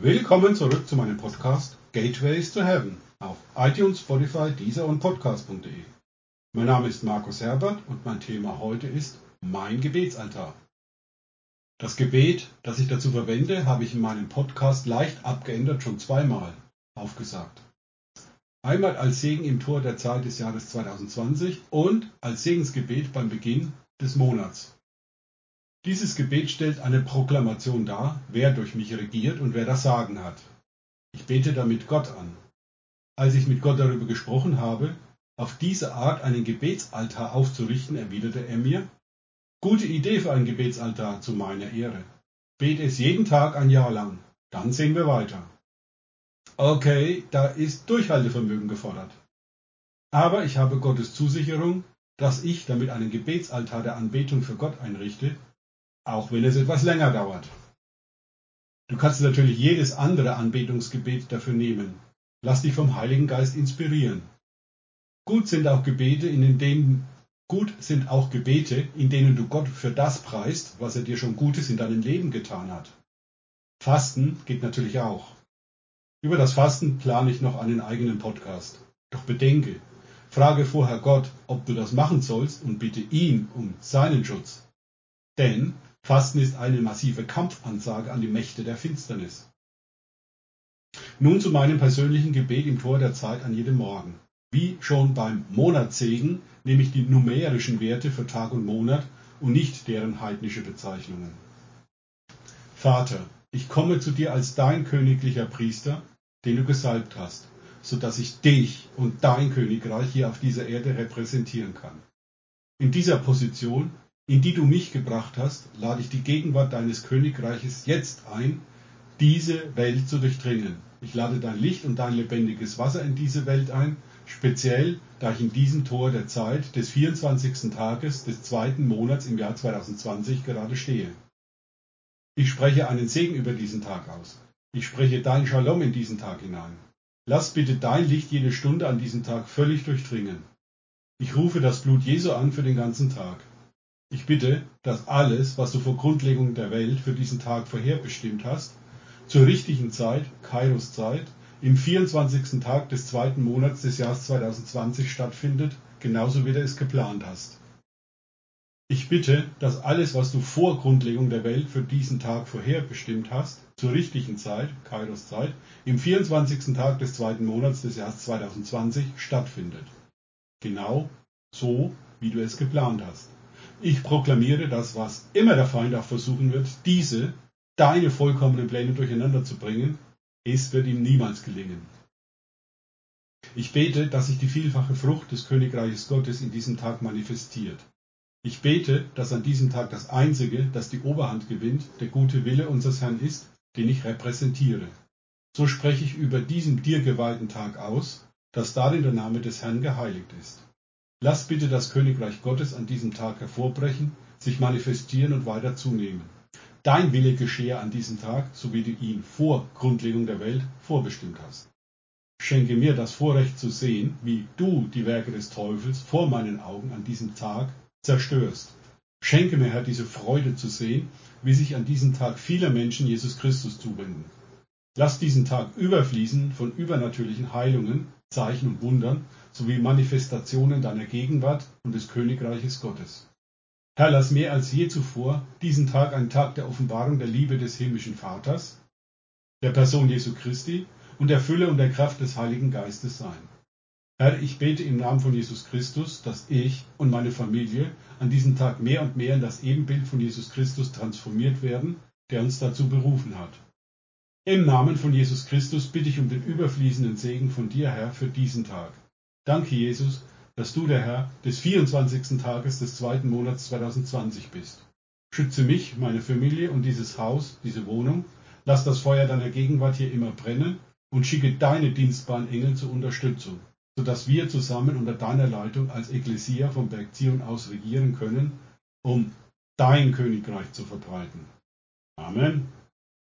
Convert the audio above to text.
Willkommen zurück zu meinem Podcast Gateways to Heaven auf iTunes, Spotify, Deezer und Podcast.de. Mein Name ist Markus Herbert und mein Thema heute ist mein Gebetsaltar. Das Gebet, das ich dazu verwende, habe ich in meinem Podcast leicht abgeändert schon zweimal aufgesagt. Einmal als Segen im Tor der Zeit des Jahres 2020 und als Segensgebet beim Beginn des Monats. Dieses Gebet stellt eine Proklamation dar, wer durch mich regiert und wer das Sagen hat. Ich bete damit Gott an. Als ich mit Gott darüber gesprochen habe, auf diese Art einen Gebetsaltar aufzurichten, erwiderte er mir, Gute Idee für einen Gebetsaltar zu meiner Ehre. Bete es jeden Tag ein Jahr lang, dann sehen wir weiter. Okay, da ist Durchhaltevermögen gefordert. Aber ich habe Gottes Zusicherung, dass ich damit einen Gebetsaltar der Anbetung für Gott einrichte, auch wenn es etwas länger dauert. Du kannst natürlich jedes andere Anbetungsgebet dafür nehmen. Lass dich vom Heiligen Geist inspirieren. Gut sind auch Gebete, in denen gut sind auch Gebete, in denen du Gott für das preist, was er dir schon Gutes in deinem Leben getan hat. Fasten geht natürlich auch. Über das Fasten plane ich noch einen eigenen Podcast. Doch bedenke, frage vorher Gott, ob du das machen sollst und bitte ihn um seinen Schutz. Denn Fasten ist eine massive Kampfansage an die Mächte der Finsternis. Nun zu meinem persönlichen Gebet im Tor der Zeit an jedem Morgen. Wie schon beim Monatssegen nehme ich die numerischen Werte für Tag und Monat und nicht deren heidnische Bezeichnungen. Vater, ich komme zu dir als dein königlicher Priester, den du gesalbt hast, so dass ich dich und dein Königreich hier auf dieser Erde repräsentieren kann. In dieser Position in die du mich gebracht hast, lade ich die Gegenwart deines Königreiches jetzt ein, diese Welt zu durchdringen. Ich lade dein Licht und dein lebendiges Wasser in diese Welt ein, speziell da ich in diesem Tor der Zeit des 24. Tages des zweiten Monats im Jahr 2020 gerade stehe. Ich spreche einen Segen über diesen Tag aus. Ich spreche dein Shalom in diesen Tag hinein. Lass bitte dein Licht jede Stunde an diesem Tag völlig durchdringen. Ich rufe das Blut Jesu an für den ganzen Tag. Ich bitte, dass alles, was du vor Grundlegung der Welt für diesen Tag vorherbestimmt hast, zur richtigen Zeit, Kairos-Zeit, im 24. Tag des zweiten Monats des Jahres 2020 stattfindet, genauso wie du es geplant hast. Ich bitte, dass alles, was du vor Grundlegung der Welt für diesen Tag vorherbestimmt hast, zur richtigen Zeit, Kairos-Zeit, im 24. Tag des zweiten Monats des Jahres 2020 stattfindet. Genau so, wie du es geplant hast. Ich proklamiere, dass was immer der Feind auch versuchen wird, diese, deine vollkommenen Pläne durcheinander zu bringen, es wird ihm niemals gelingen. Ich bete, dass sich die vielfache Frucht des Königreiches Gottes in diesem Tag manifestiert. Ich bete, dass an diesem Tag das Einzige, das die Oberhand gewinnt, der gute Wille unseres Herrn ist, den ich repräsentiere. So spreche ich über diesen dir geweihten Tag aus, dass darin der Name des Herrn geheiligt ist. Lass bitte das Königreich Gottes an diesem Tag hervorbrechen, sich manifestieren und weiter zunehmen. Dein Wille geschehe an diesem Tag, so wie du ihn vor Grundlegung der Welt vorbestimmt hast. Schenke mir das Vorrecht zu sehen, wie du die Werke des Teufels vor meinen Augen an diesem Tag zerstörst. Schenke mir, Herr, diese Freude zu sehen, wie sich an diesem Tag viele Menschen Jesus Christus zuwenden. Lass diesen Tag überfließen von übernatürlichen Heilungen, Zeichen und Wundern sowie Manifestationen deiner Gegenwart und des Königreiches Gottes. Herr, lass mehr als je zuvor diesen Tag ein Tag der Offenbarung der Liebe des himmlischen Vaters, der Person Jesu Christi und der Fülle und der Kraft des Heiligen Geistes sein. Herr, ich bete im Namen von Jesus Christus, dass ich und meine Familie an diesem Tag mehr und mehr in das Ebenbild von Jesus Christus transformiert werden, der uns dazu berufen hat. Im Namen von Jesus Christus bitte ich um den überfließenden Segen von dir, Herr, für diesen Tag. Danke, Jesus, dass du der Herr des 24. Tages des zweiten Monats 2020 bist. Schütze mich, meine Familie und dieses Haus, diese Wohnung. Lass das Feuer deiner Gegenwart hier immer brennen und schicke deine dienstbaren Engel zur Unterstützung, sodass wir zusammen unter deiner Leitung als Ekklesia vom Berg Zion aus regieren können, um dein Königreich zu verbreiten. Amen.